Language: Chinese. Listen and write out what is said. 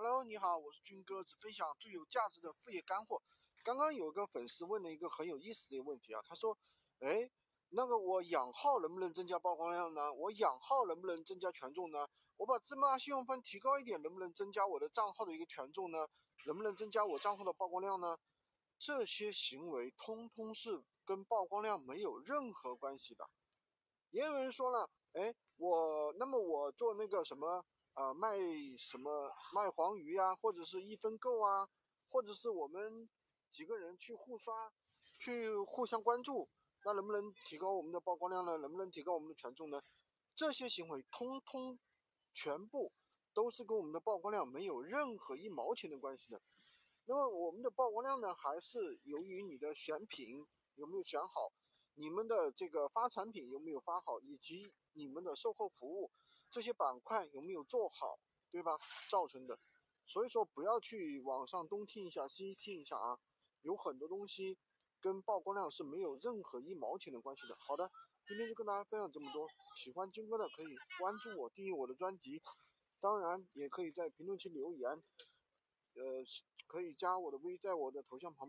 Hello，你好，我是军哥，只分享最有价值的副业干货。刚刚有个粉丝问了一个很有意思的一个问题啊，他说：“哎，那个我养号能不能增加曝光量呢？我养号能不能增加权重呢？我把芝麻信用分提高一点，能不能增加我的账号的一个权重呢？能不能增加我账号的曝光量呢？这些行为通通是跟曝光量没有任何关系的。也有人说了，哎，我那么我做那个什么？”啊，卖什么卖黄鱼呀，或者是一分购啊，或者是我们几个人去互刷，去互相关注，那能不能提高我们的曝光量呢？能不能提高我们的权重呢？这些行为通通全部都是跟我们的曝光量没有任何一毛钱的关系的。那么我们的曝光量呢，还是由于你的选品有没有选好，你们的这个发产品有没有发好，以及你们的售后服务。这些板块有没有做好，对吧？造成的，所以说不要去网上东听一下西听一下啊，有很多东西跟曝光量是没有任何一毛钱的关系的。好的，今天就跟大家分享这么多，喜欢军哥的可以关注我，订阅我的专辑，当然也可以在评论区留言，呃，可以加我的微，在我的头像旁边。